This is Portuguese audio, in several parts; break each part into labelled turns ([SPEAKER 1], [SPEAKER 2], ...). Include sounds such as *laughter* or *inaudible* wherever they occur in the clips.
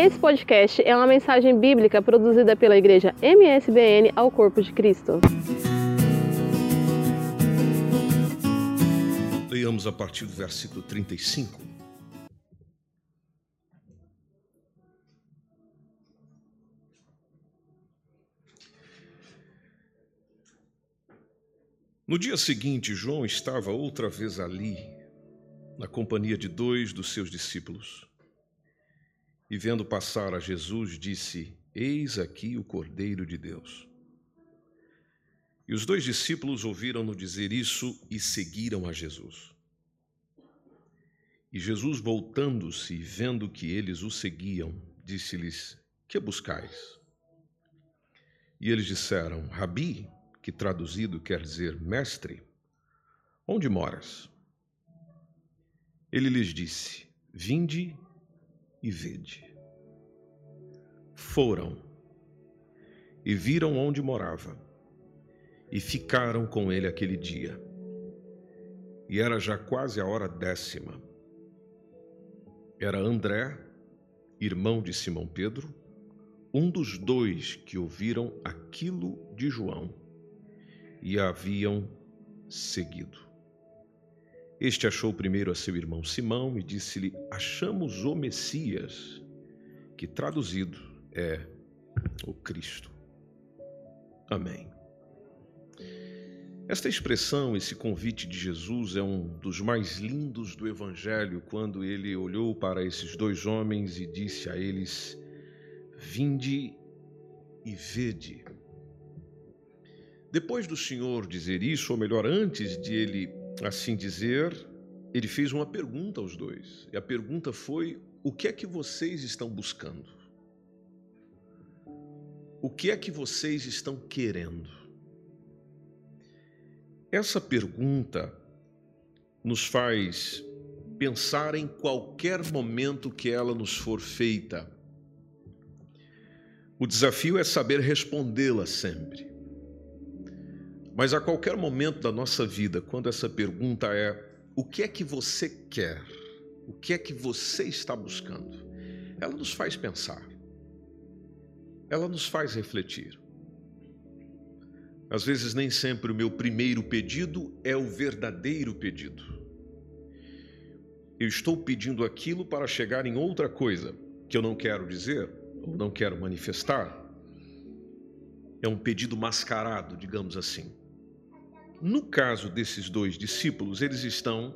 [SPEAKER 1] Esse podcast é uma mensagem bíblica produzida pela igreja MSBN ao Corpo de Cristo.
[SPEAKER 2] Leiamos a partir do versículo 35. No dia seguinte, João estava outra vez ali, na companhia de dois dos seus discípulos. E vendo passar a Jesus, disse: Eis aqui o Cordeiro de Deus. E os dois discípulos ouviram-no dizer isso e seguiram a Jesus. E Jesus, voltando-se e vendo que eles o seguiam, disse-lhes: Que buscais? E eles disseram: Rabi, que traduzido quer dizer mestre, onde moras? Ele lhes disse: Vinde e vede. Foram e viram onde morava e ficaram com ele aquele dia. E era já quase a hora décima. Era André, irmão de Simão Pedro, um dos dois que ouviram aquilo de João e haviam seguido. Este achou primeiro a seu irmão Simão e disse-lhe: Achamos o Messias, que traduzido é o Cristo. Amém. Esta expressão, esse convite de Jesus é um dos mais lindos do Evangelho, quando ele olhou para esses dois homens e disse a eles: Vinde e vede. Depois do Senhor dizer isso, ou melhor, antes de ele assim dizer, ele fez uma pergunta aos dois. E a pergunta foi: o que é que vocês estão buscando? O que é que vocês estão querendo? Essa pergunta nos faz pensar em qualquer momento que ela nos for feita. O desafio é saber respondê-la sempre. Mas a qualquer momento da nossa vida, quando essa pergunta é: o que é que você quer? O que é que você está buscando? Ela nos faz pensar. Ela nos faz refletir. Às vezes, nem sempre o meu primeiro pedido é o verdadeiro pedido. Eu estou pedindo aquilo para chegar em outra coisa que eu não quero dizer ou não quero manifestar. É um pedido mascarado, digamos assim. No caso desses dois discípulos, eles estão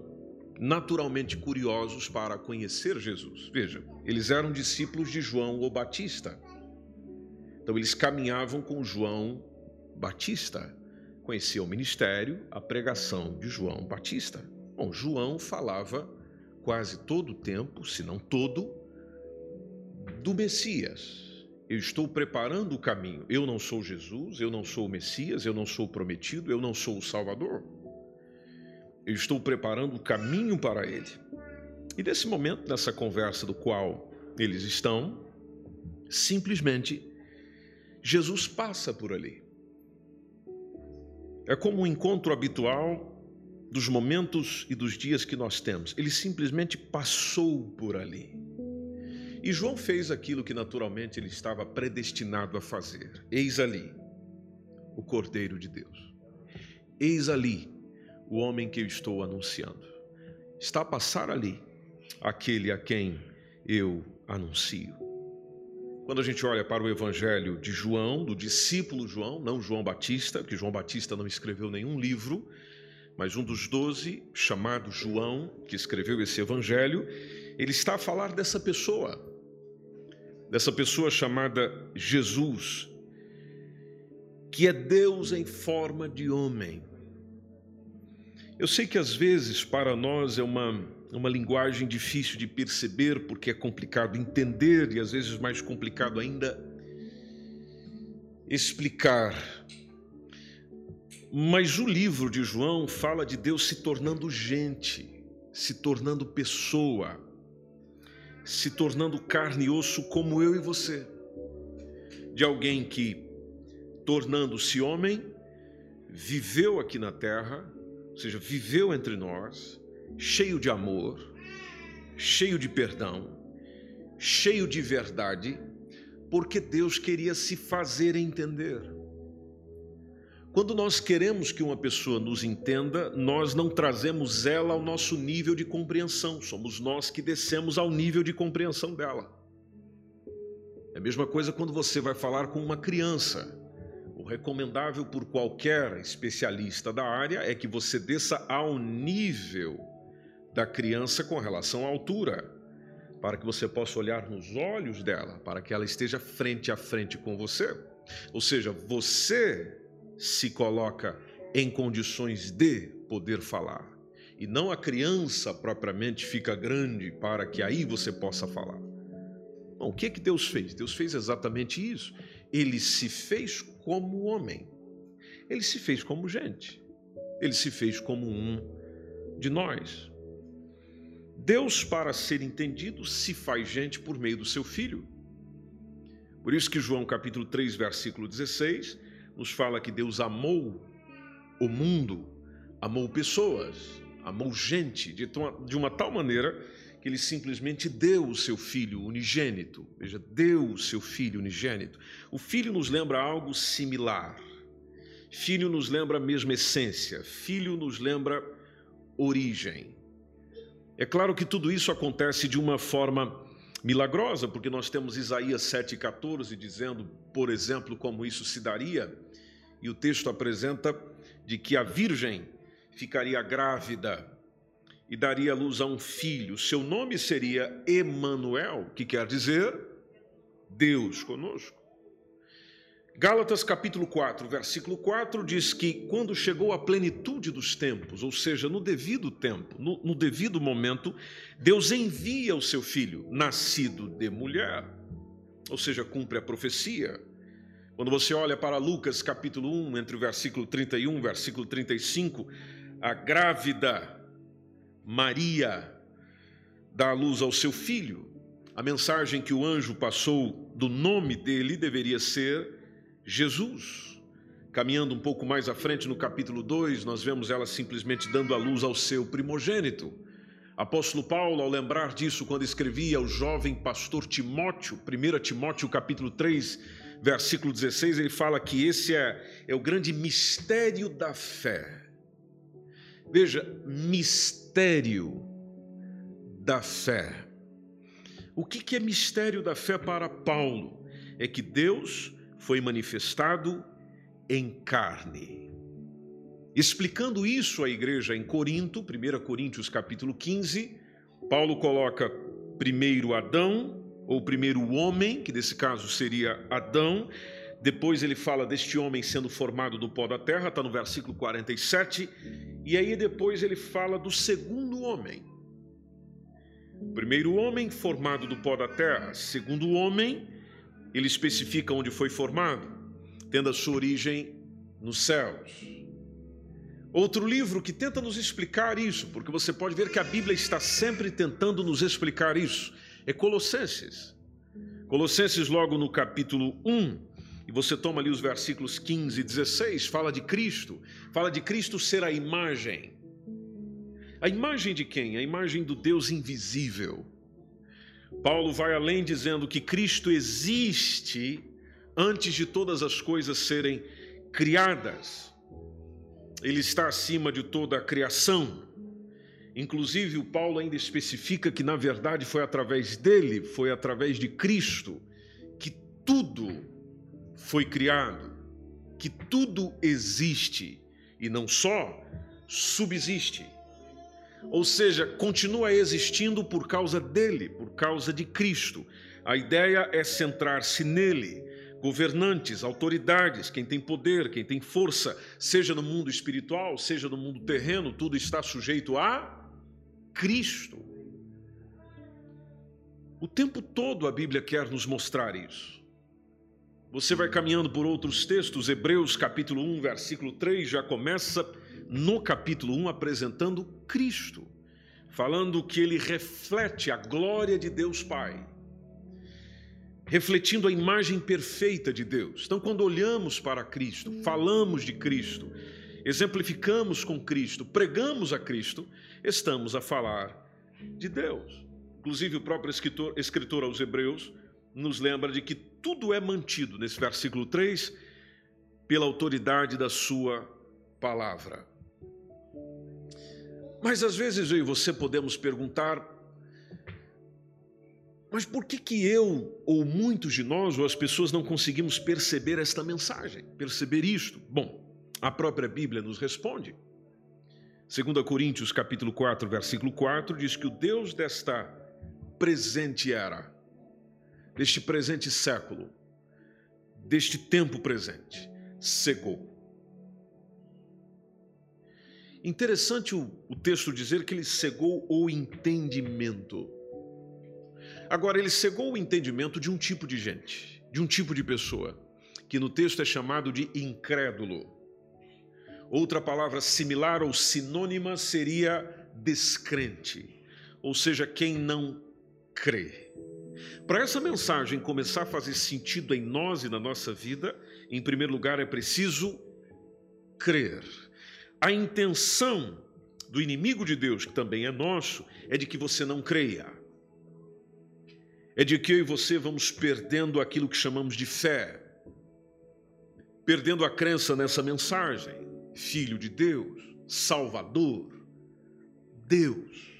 [SPEAKER 2] naturalmente curiosos para conhecer Jesus. Veja, eles eram discípulos de João o Batista. Então eles caminhavam com João Batista, conheciam o ministério, a pregação de João Batista. Bom, João falava quase todo o tempo, se não todo, do Messias, eu estou preparando o caminho. Eu não sou Jesus, eu não sou o Messias, eu não sou o prometido, eu não sou o Salvador. Eu estou preparando o caminho para ele. E nesse momento, nessa conversa do qual eles estão, simplesmente Jesus passa por ali. É como um encontro habitual dos momentos e dos dias que nós temos. Ele simplesmente passou por ali. E João fez aquilo que naturalmente ele estava predestinado a fazer. Eis ali o Cordeiro de Deus. Eis ali o homem que eu estou anunciando. Está a passar ali aquele a quem eu anuncio. Quando a gente olha para o evangelho de João, do discípulo João, não João Batista, que João Batista não escreveu nenhum livro, mas um dos doze, chamado João, que escreveu esse evangelho, ele está a falar dessa pessoa, dessa pessoa chamada Jesus, que é Deus em forma de homem. Eu sei que às vezes para nós é uma, uma linguagem difícil de perceber, porque é complicado entender e às vezes mais complicado ainda explicar. Mas o livro de João fala de Deus se tornando gente, se tornando pessoa se tornando carne e osso como eu e você. De alguém que, tornando-se homem, viveu aqui na terra, ou seja, viveu entre nós, cheio de amor, cheio de perdão, cheio de verdade, porque Deus queria se fazer entender. Quando nós queremos que uma pessoa nos entenda, nós não trazemos ela ao nosso nível de compreensão, somos nós que descemos ao nível de compreensão dela. É a mesma coisa quando você vai falar com uma criança. O recomendável por qualquer especialista da área é que você desça ao nível da criança com relação à altura, para que você possa olhar nos olhos dela, para que ela esteja frente a frente com você. Ou seja, você se coloca em condições de poder falar. E não a criança propriamente fica grande para que aí você possa falar. Bom, o que que Deus fez? Deus fez exatamente isso. Ele se fez como homem. Ele se fez como gente. Ele se fez como um de nós. Deus, para ser entendido, se faz gente por meio do seu filho. Por isso que João capítulo 3, versículo 16, nos fala que Deus amou o mundo, amou pessoas, amou gente de, de uma tal maneira que ele simplesmente deu o seu filho unigênito. Veja, deu o seu filho unigênito. O filho nos lembra algo similar. Filho nos lembra a mesma essência. Filho nos lembra origem. É claro que tudo isso acontece de uma forma milagrosa, porque nós temos Isaías 7,14 dizendo, por exemplo, como isso se daria, e o texto apresenta de que a virgem ficaria grávida e daria luz a um filho. Seu nome seria Emanuel, que quer dizer Deus conosco. Gálatas capítulo 4, versículo 4 diz que quando chegou a plenitude dos tempos, ou seja, no devido tempo, no, no devido momento, Deus envia o seu filho, nascido de mulher, ou seja, cumpre a profecia. Quando você olha para Lucas capítulo 1, entre o versículo 31 e o versículo 35, a grávida Maria dá a luz ao seu filho. A mensagem que o anjo passou do nome dele deveria ser Jesus. Caminhando um pouco mais à frente no capítulo 2, nós vemos ela simplesmente dando a luz ao seu primogênito. Apóstolo Paulo, ao lembrar disso, quando escrevia ao jovem pastor Timóteo, 1 Timóteo capítulo 3, versículo 16, ele fala que esse é, é o grande mistério da fé. Veja, mistério da fé. O que, que é mistério da fé para Paulo? É que Deus foi manifestado em carne. Explicando isso à igreja em Corinto, 1 Coríntios capítulo 15, Paulo coloca primeiro Adão, ou primeiro homem, que nesse caso seria Adão, depois ele fala deste homem sendo formado do pó da terra, está no versículo 47, e aí depois ele fala do segundo homem. Primeiro homem formado do pó da terra, segundo homem ele especifica onde foi formado, tendo a sua origem nos céus. Outro livro que tenta nos explicar isso, porque você pode ver que a Bíblia está sempre tentando nos explicar isso, é Colossenses. Colossenses, logo no capítulo 1, e você toma ali os versículos 15 e 16, fala de Cristo, fala de Cristo ser a imagem. A imagem de quem? A imagem do Deus invisível. Paulo vai além dizendo que Cristo existe antes de todas as coisas serem criadas. Ele está acima de toda a criação. Inclusive, o Paulo ainda especifica que, na verdade, foi através dele, foi através de Cristo, que tudo foi criado, que tudo existe e não só subsiste. Ou seja, continua existindo por causa dele, por causa de Cristo. A ideia é centrar-se nele. Governantes, autoridades, quem tem poder, quem tem força, seja no mundo espiritual, seja no mundo terreno, tudo está sujeito a Cristo. O tempo todo a Bíblia quer nos mostrar isso. Você vai caminhando por outros textos, Hebreus capítulo 1, versículo 3 já começa no capítulo 1 apresentando Cristo, falando que ele reflete a glória de Deus Pai, refletindo a imagem perfeita de Deus. Então, quando olhamos para Cristo, falamos de Cristo, exemplificamos com Cristo, pregamos a Cristo, estamos a falar de Deus. Inclusive, o próprio escritor, escritor aos Hebreus nos lembra de que tudo é mantido, nesse versículo 3, pela autoridade da Sua palavra. Mas às vezes eu e você podemos perguntar: mas por que, que eu, ou muitos de nós, ou as pessoas não conseguimos perceber esta mensagem, perceber isto? Bom, a própria Bíblia nos responde. 2 Coríntios capítulo 4, versículo 4, diz que o Deus desta presente era, deste presente século, deste tempo presente, cegou. Interessante o, o texto dizer que ele cegou o entendimento. Agora, ele cegou o entendimento de um tipo de gente, de um tipo de pessoa, que no texto é chamado de incrédulo. Outra palavra similar ou sinônima seria descrente, ou seja, quem não crê. Para essa mensagem começar a fazer sentido em nós e na nossa vida, em primeiro lugar é preciso crer. A intenção do inimigo de Deus, que também é nosso, é de que você não creia. É de que eu e você vamos perdendo aquilo que chamamos de fé, perdendo a crença nessa mensagem. Filho de Deus, Salvador, Deus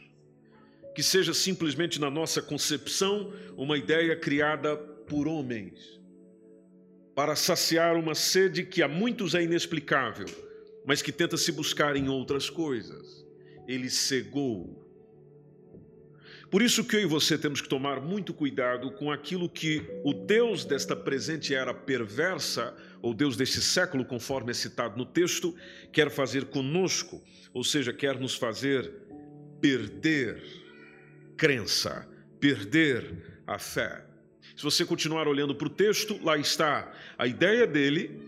[SPEAKER 2] que seja simplesmente na nossa concepção uma ideia criada por homens, para saciar uma sede que a muitos é inexplicável, mas que tenta se buscar em outras coisas. Ele cegou. Por isso que eu e você temos que tomar muito cuidado com aquilo que o Deus desta presente era perversa, ou Deus deste século, conforme é citado no texto, quer fazer conosco, ou seja, quer nos fazer perder crença, perder a fé. Se você continuar olhando para o texto, lá está. A ideia dele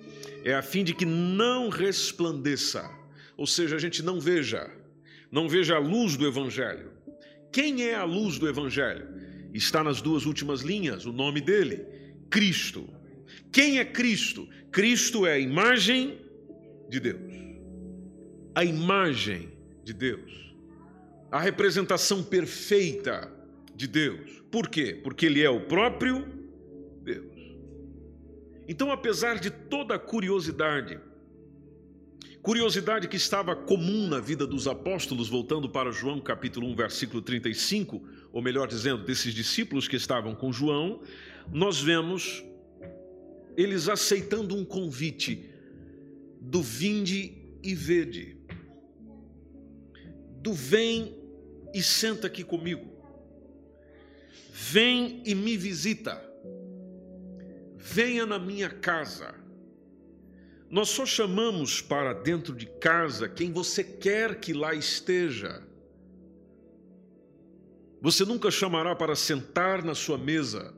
[SPEAKER 2] é a fim de que não resplandeça, ou seja, a gente não veja, não veja a luz do Evangelho. Quem é a luz do Evangelho? Está nas duas últimas linhas, o nome dele, Cristo. Quem é Cristo? Cristo é a imagem de Deus. A imagem de Deus a representação perfeita de Deus. Por quê? Porque Ele é o próprio. Então, apesar de toda a curiosidade, curiosidade que estava comum na vida dos apóstolos, voltando para João capítulo 1, versículo 35, ou melhor dizendo, desses discípulos que estavam com João, nós vemos eles aceitando um convite do vinde e vede, do vem e senta aqui comigo. Vem e me visita. Venha na minha casa. Nós só chamamos para dentro de casa quem você quer que lá esteja. Você nunca chamará para sentar na sua mesa,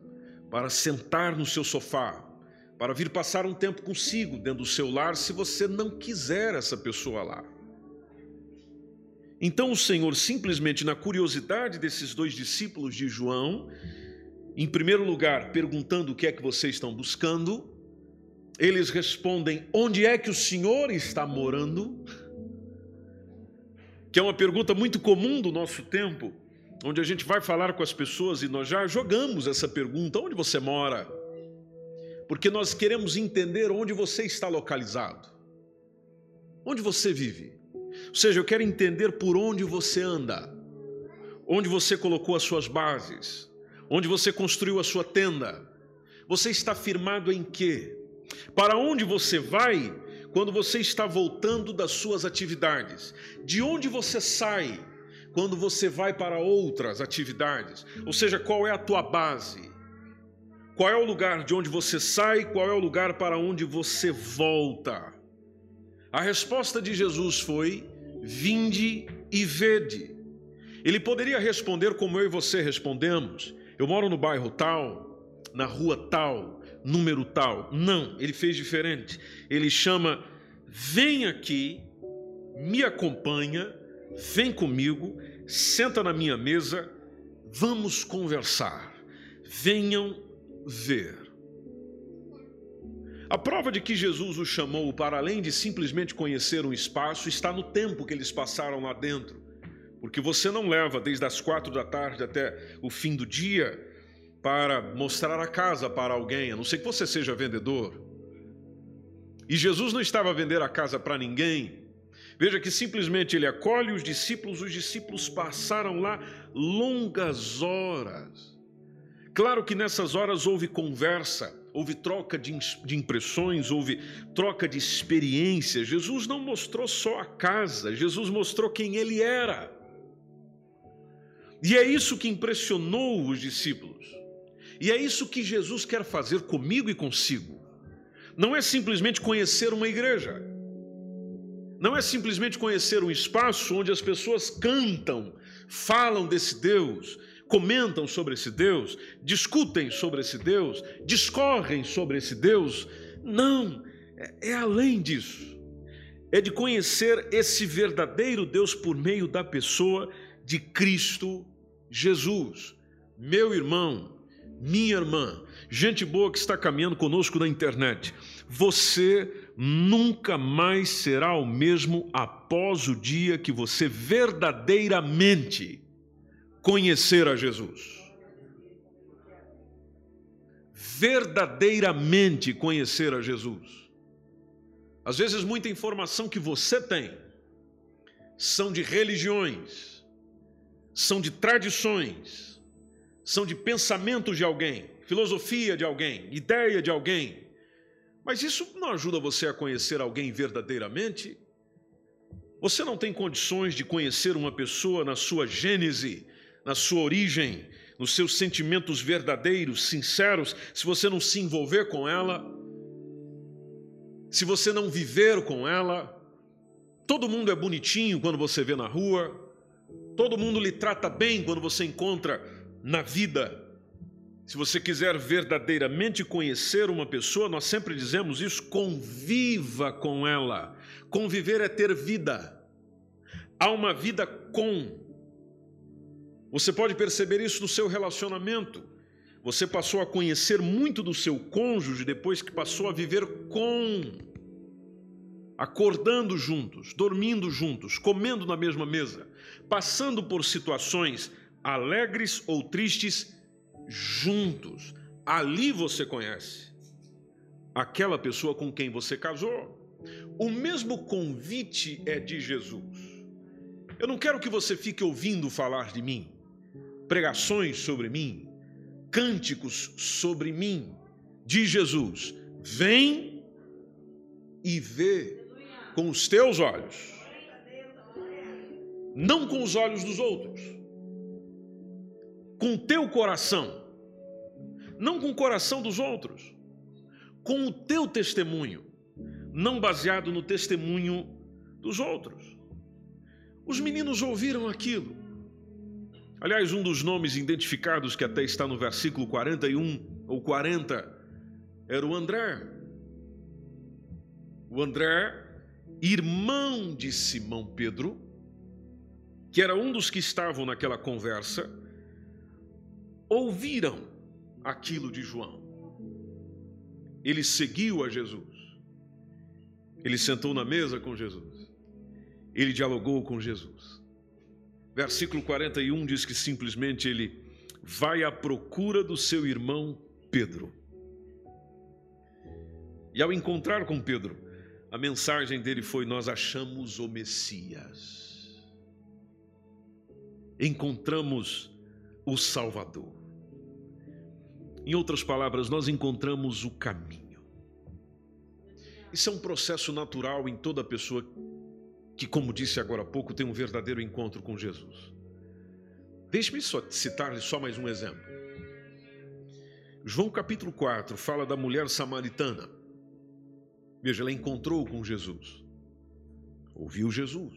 [SPEAKER 2] para sentar no seu sofá, para vir passar um tempo consigo dentro do seu lar, se você não quiser essa pessoa lá. Então o Senhor, simplesmente na curiosidade desses dois discípulos de João, em primeiro lugar, perguntando o que é que vocês estão buscando, eles respondem: Onde é que o Senhor está morando? Que é uma pergunta muito comum do nosso tempo, onde a gente vai falar com as pessoas e nós já jogamos essa pergunta: Onde você mora? Porque nós queremos entender onde você está localizado, onde você vive. Ou seja, eu quero entender por onde você anda, onde você colocou as suas bases, onde você construiu a sua tenda. Você está firmado em quê? Para onde você vai quando você está voltando das suas atividades? De onde você sai quando você vai para outras atividades? Ou seja, qual é a tua base? Qual é o lugar de onde você sai? Qual é o lugar para onde você volta? A resposta de Jesus foi: Vinde e vede. Ele poderia responder como eu e você respondemos: Eu moro no bairro tal, na rua tal, número tal. Não, ele fez diferente. Ele chama: Vem aqui, me acompanha, vem comigo, senta na minha mesa, vamos conversar. Venham ver. A prova de que Jesus os chamou para além de simplesmente conhecer um espaço está no tempo que eles passaram lá dentro, Porque você não leva desde as quatro da tarde até o fim do dia para mostrar a casa para alguém, a não ser que você seja vendedor. E Jesus não estava a vender a casa para ninguém. Veja que simplesmente ele acolhe os discípulos, os discípulos passaram lá longas horas. Claro que nessas horas houve conversa, houve troca de, impressões, houve troca de experiências. Jesus não mostrou só a casa, Jesus mostrou quem ele era. E é isso que impressionou os discípulos. E é isso que Jesus quer fazer comigo e consigo. Não é simplesmente conhecer uma igreja. Não é simplesmente conhecer um espaço onde as pessoas cantam, falam desse Deus, comentam sobre esse Deus, discutem sobre esse Deus, discorrem sobre esse Deus. Não, é, é além disso. É de conhecer esse verdadeiro Deus por meio da pessoa de Cristo Jesus. Meu irmão, minha irmã, gente boa que está caminhando conosco na internet, você nunca mais será o mesmo após o dia que você verdadeiramente conhecer a Jesus. Verdadeiramente conhecer a Jesus. Às vezes, muita informação que você tem são de religiões, são de tradições, são de pensamentos de alguém, filosofia de alguém, ideia de alguém. Mas isso não ajuda você a conhecer alguém verdadeiramente? Você não tem condições de conhecer uma pessoa na sua gênese, na sua origem, nos seus sentimentos verdadeiros, sinceros, se você não se envolver com ela, se você não viver com ela. Todo mundo é bonitinho quando você vê na rua, todo mundo lhe trata bem quando você encontra na vida. Se você quiser verdadeiramente conhecer uma pessoa, nós sempre dizemos isso: conviva com ela. Conviver é ter vida. Há uma vida com. Você pode perceber isso no seu relacionamento. Você passou a conhecer muito do seu cônjuge depois que passou a viver com. Acordando juntos, dormindo juntos, comendo na mesma mesa, passando por situações alegres ou tristes, juntos. Ali você conhece aquela pessoa com quem você casou. O mesmo convite é de Jesus. Eu não quero que você fique ouvindo falar de mim, pregações sobre mim, cânticos sobre mim. De Jesus, vem e vê com os teus olhos, não com os olhos dos outros com o teu coração, não com o coração dos outros, com o teu testemunho, não baseado no testemunho dos outros. Os meninos ouviram aquilo. Aliás, um dos nomes identificados que até está no versículo 41 ou 40 era o André. O André, irmão de Simão Pedro, que era um dos que estavam naquela conversa, ouviram aquilo de João. Ele seguiu a Jesus. Ele sentou na mesa com Jesus. Ele dialogou com Jesus. Versículo 41 diz que simplesmente ele vai à procura do seu irmão Pedro. E ao encontrar com Pedro, a mensagem dele foi: Nós achamos o Messias. Encontramos o Salvador. Em outras palavras, nós encontramos o caminho. Isso é um processo natural em toda pessoa que, como disse agora há pouco, tem um verdadeiro encontro com Jesus. Deixe-me citar-lhe só mais um exemplo. João capítulo 4 fala da mulher samaritana. Veja, ela encontrou com Jesus, ouviu Jesus,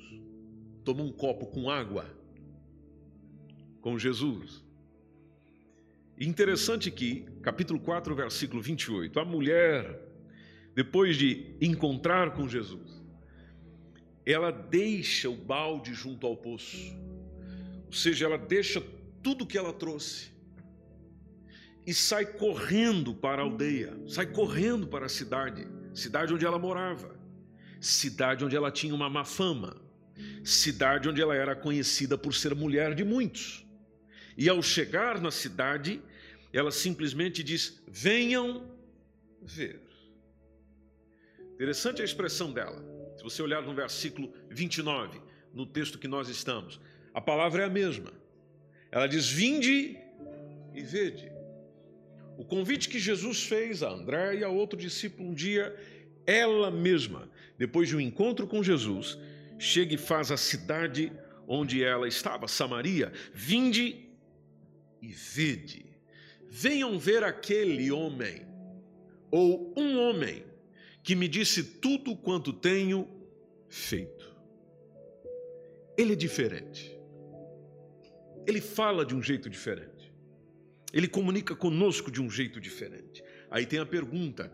[SPEAKER 2] tomou um copo com água com Jesus. Interessante que, capítulo 4, versículo 28, a mulher, depois de encontrar com Jesus, ela deixa o balde junto ao poço, ou seja, ela deixa tudo que ela trouxe e sai correndo para a aldeia, sai correndo para a cidade, cidade onde ela morava, cidade onde ela tinha uma má fama, cidade onde ela era conhecida por ser mulher de muitos. E ao chegar na cidade, ela simplesmente diz: Venham ver. Interessante a expressão dela. Se você olhar no versículo 29, no texto que nós estamos, a palavra é a mesma. Ela diz: Vinde e vede. O convite que Jesus fez a André e a outro discípulo um dia, ela mesma, depois de um encontro com Jesus, chega e faz a cidade onde ela estava, Samaria, vinde e vede. Venham ver aquele homem, ou um homem, que me disse tudo quanto tenho feito. Ele é diferente. Ele fala de um jeito diferente. Ele comunica conosco de um jeito diferente. Aí tem a pergunta: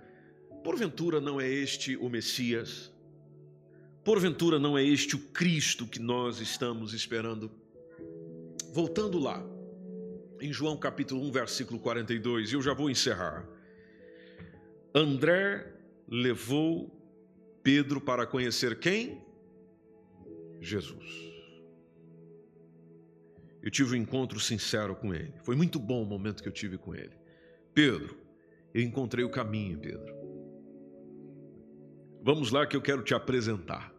[SPEAKER 2] porventura não é este o Messias? Porventura não é este o Cristo que nós estamos esperando? Voltando lá, em João capítulo 1, versículo 42, e eu já vou encerrar. André levou Pedro para conhecer quem? Jesus. Eu tive um encontro sincero com ele. Foi muito bom o momento que eu tive com ele. Pedro, eu encontrei o caminho, Pedro. Vamos lá que eu quero te apresentar.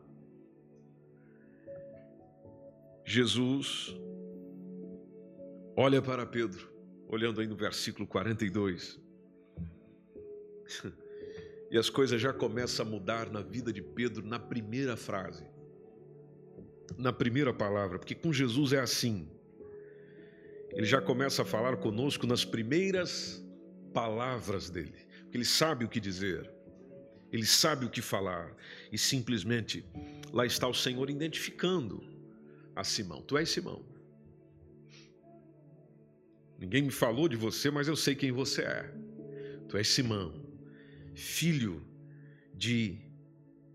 [SPEAKER 2] Jesus olha para Pedro, olhando aí no versículo 42. *laughs* E as coisas já começam a mudar na vida de Pedro na primeira frase, na primeira palavra, porque com Jesus é assim. Ele já começa a falar conosco nas primeiras palavras dele, porque ele sabe o que dizer, ele sabe o que falar, e simplesmente lá está o Senhor identificando a Simão: Tu és Simão. Ninguém me falou de você, mas eu sei quem você é. Tu és Simão filho de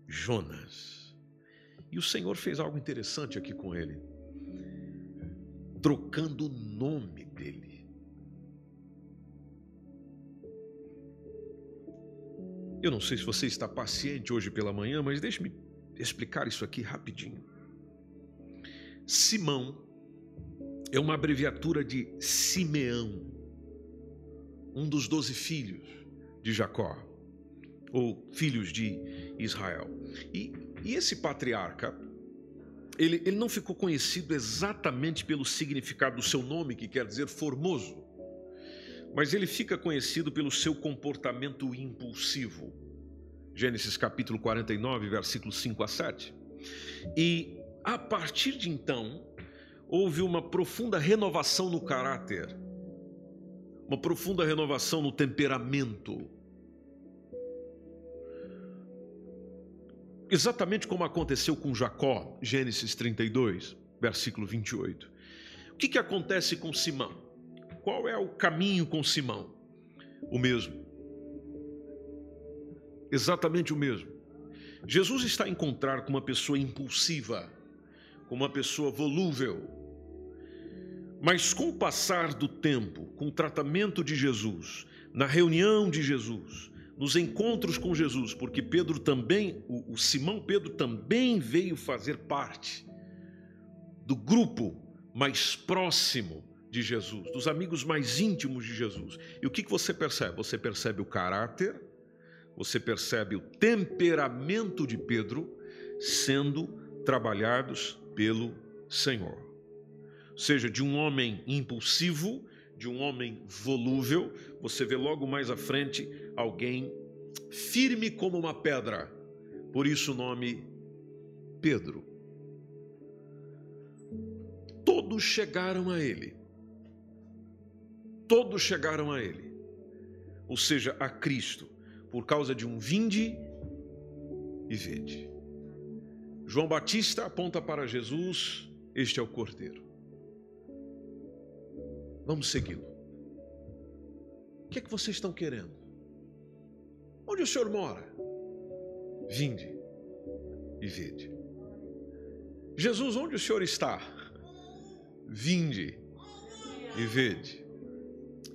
[SPEAKER 2] Jonas. E o Senhor fez algo interessante aqui com ele, trocando o nome dele. Eu não sei se você está paciente hoje pela manhã, mas deixe-me explicar isso aqui rapidinho. Simão é uma abreviatura de Simeão, um dos doze filhos de Jacó ou filhos de Israel. E, e esse patriarca, ele, ele não ficou conhecido exatamente pelo significado do seu nome, que quer dizer formoso, mas ele fica conhecido pelo seu comportamento impulsivo. Gênesis capítulo 49, versículos 5 a 7. E a partir de então, houve uma profunda renovação no caráter, uma profunda renovação no temperamento, Exatamente como aconteceu com Jacó, Gênesis 32, versículo 28. O que, que acontece com Simão? Qual é o caminho com Simão? O mesmo. Exatamente o mesmo. Jesus está a encontrar com uma pessoa impulsiva, com uma pessoa volúvel. Mas com o passar do tempo, com o tratamento de Jesus, na reunião de Jesus, nos encontros com Jesus, porque Pedro também, o, o Simão Pedro também veio fazer parte do grupo mais próximo de Jesus, dos amigos mais íntimos de Jesus. E o que, que você percebe? Você percebe o caráter, você percebe o temperamento de Pedro sendo trabalhados pelo Senhor. Ou seja, de um homem impulsivo, de um homem volúvel, você vê logo mais à frente alguém firme como uma pedra, por isso o nome Pedro. Todos chegaram a ele, todos chegaram a ele, ou seja, a Cristo, por causa de um vinde e vede. João Batista aponta para Jesus, este é o Cordeiro. Vamos segui-lo. O que é que vocês estão querendo? Onde o senhor mora? Vinde e vede. Jesus, onde o senhor está? Vinde e vede.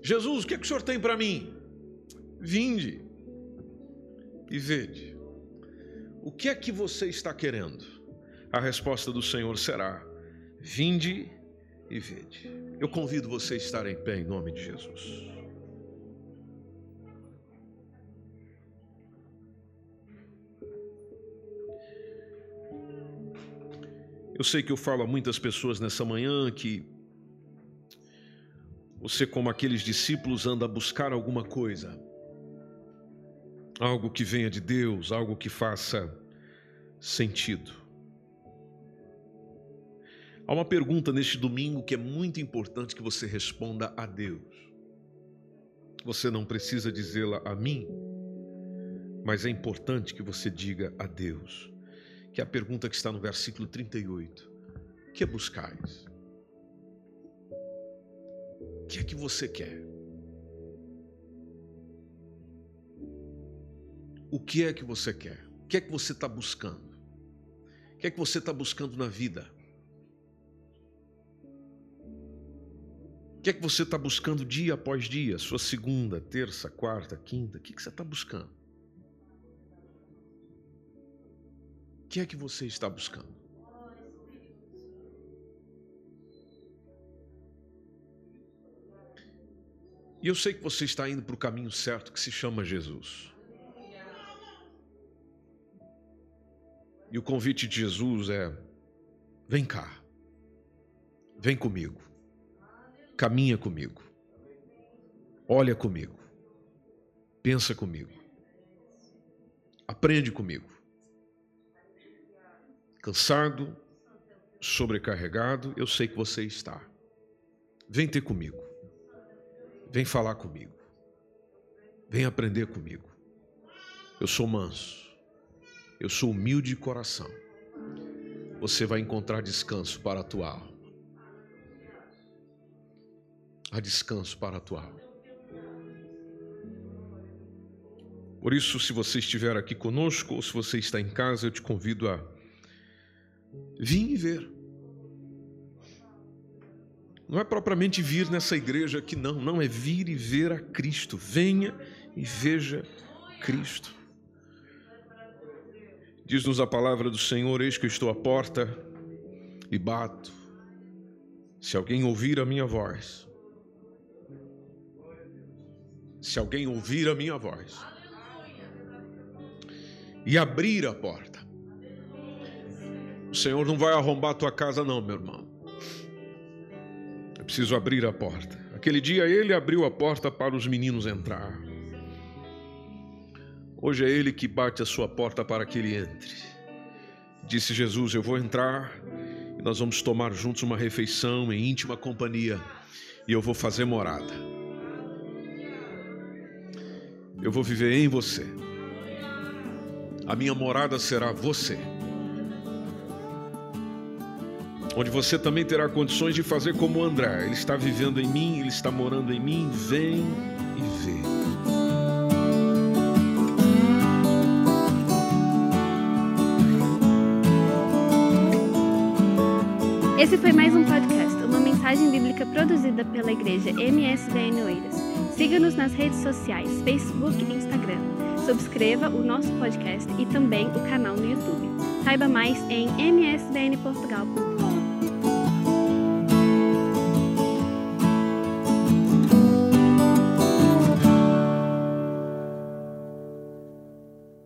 [SPEAKER 2] Jesus, o que, é que o senhor tem para mim? Vinde e vede. O que é que você está querendo? a resposta do Senhor será: vinde e vede. Eu convido você a estar em pé em nome de Jesus. Eu sei que eu falo a muitas pessoas nessa manhã que você, como aqueles discípulos, anda a buscar alguma coisa, algo que venha de Deus, algo que faça sentido. Há uma pergunta neste domingo que é muito importante que você responda a Deus. Você não precisa dizê-la a mim, mas é importante que você diga a Deus que é a pergunta que está no versículo 38. O que buscais? O que é que você quer? O que é que você quer? O que é que você está buscando? O que é que você está buscando na vida? Que é que você está buscando dia após dia? Sua segunda, terça, quarta, quinta? O que, que você está buscando? O que é que você está buscando? E eu sei que você está indo para o caminho certo que se chama Jesus. E o convite de Jesus é: vem cá, vem comigo, caminha comigo, olha comigo, pensa comigo, aprende comigo cansado, sobrecarregado, eu sei que você está. Vem ter comigo. Vem falar comigo. Vem aprender comigo. Eu sou manso. Eu sou humilde de coração. Você vai encontrar descanso para a tua alma. Há descanso para a tua alma. Por isso, se você estiver aqui conosco ou se você está em casa, eu te convido a Vim e ver. Não é propriamente vir nessa igreja aqui, não. Não, é vir e ver a Cristo. Venha e veja Cristo. Diz-nos a palavra do Senhor: Eis que eu estou à porta e bato. Se alguém ouvir a minha voz, se alguém ouvir a minha voz e abrir a porta, o Senhor não vai arrombar a tua casa, não, meu irmão. Eu preciso abrir a porta. Aquele dia ele abriu a porta para os meninos entrar. Hoje é ele que bate a sua porta para que ele entre. Disse Jesus: Eu vou entrar e nós vamos tomar juntos uma refeição em íntima companhia e eu vou fazer morada. Eu vou viver em você. A minha morada será você onde você também terá condições de fazer como André. Ele está vivendo em mim, ele está morando em mim. Vem e vê.
[SPEAKER 3] Esse foi mais um podcast, uma mensagem bíblica produzida pela igreja MSVN Oeiras. Siga-nos nas redes sociais, Facebook e Instagram. Subscreva o nosso podcast e também o canal no YouTube. Saiba mais em msvnportugal.com